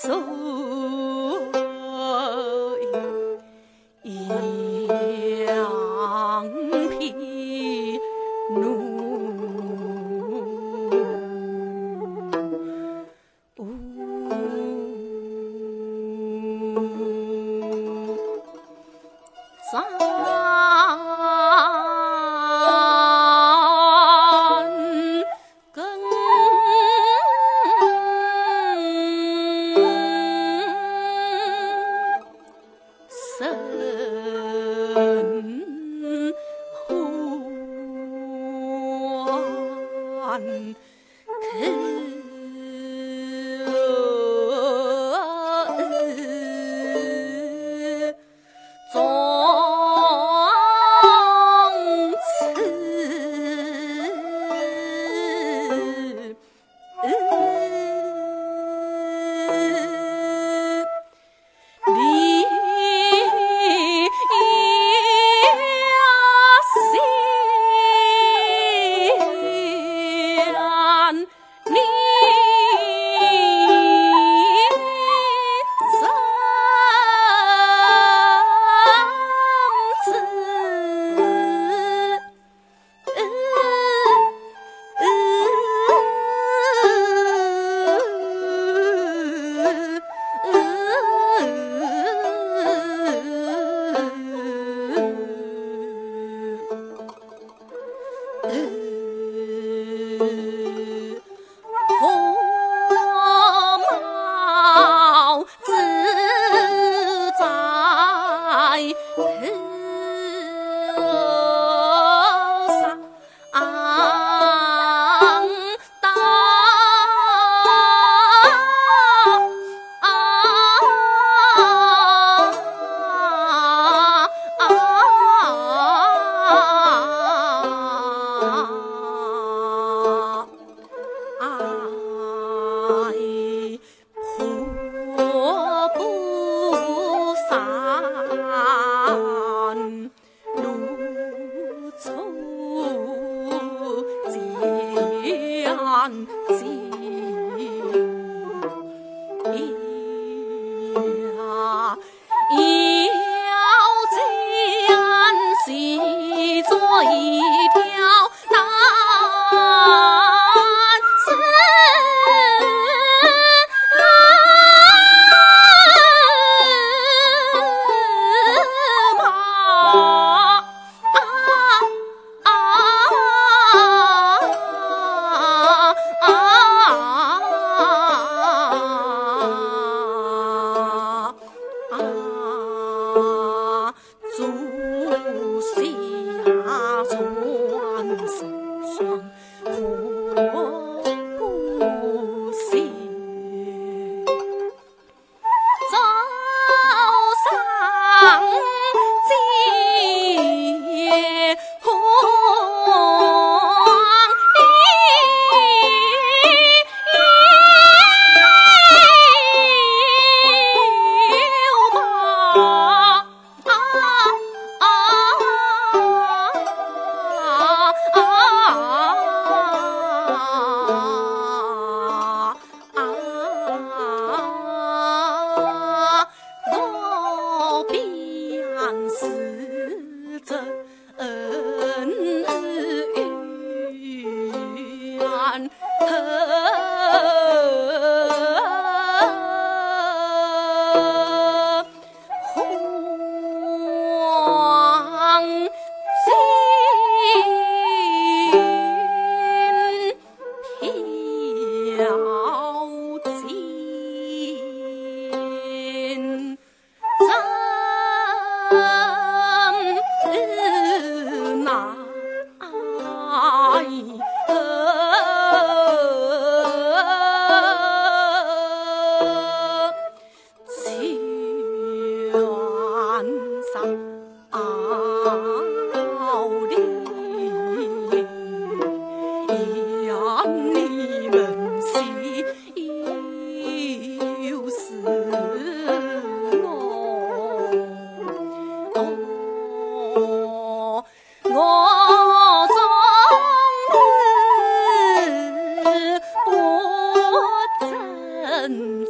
蓑衣扬披露。可。one. Chiều.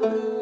我。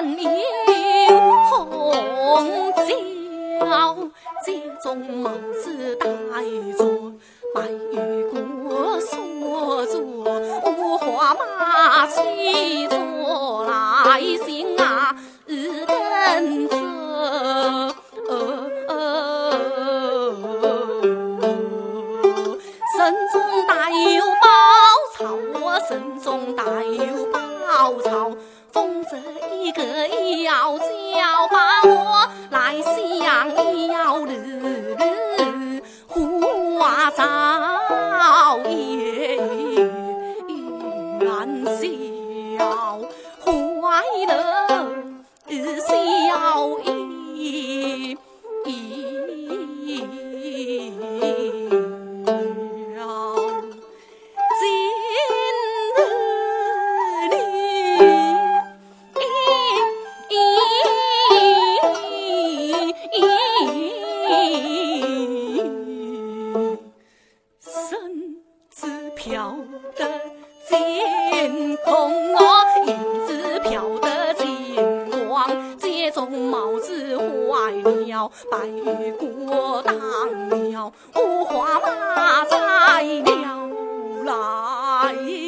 领红轿，在中帽子戴着，白玉个锁着，五花马骑着来行啊，日登，身中带有宝钞，我身中带有宝钞。这一个要叫把我来想一要胡话早夜难消，坏了笑一。Aí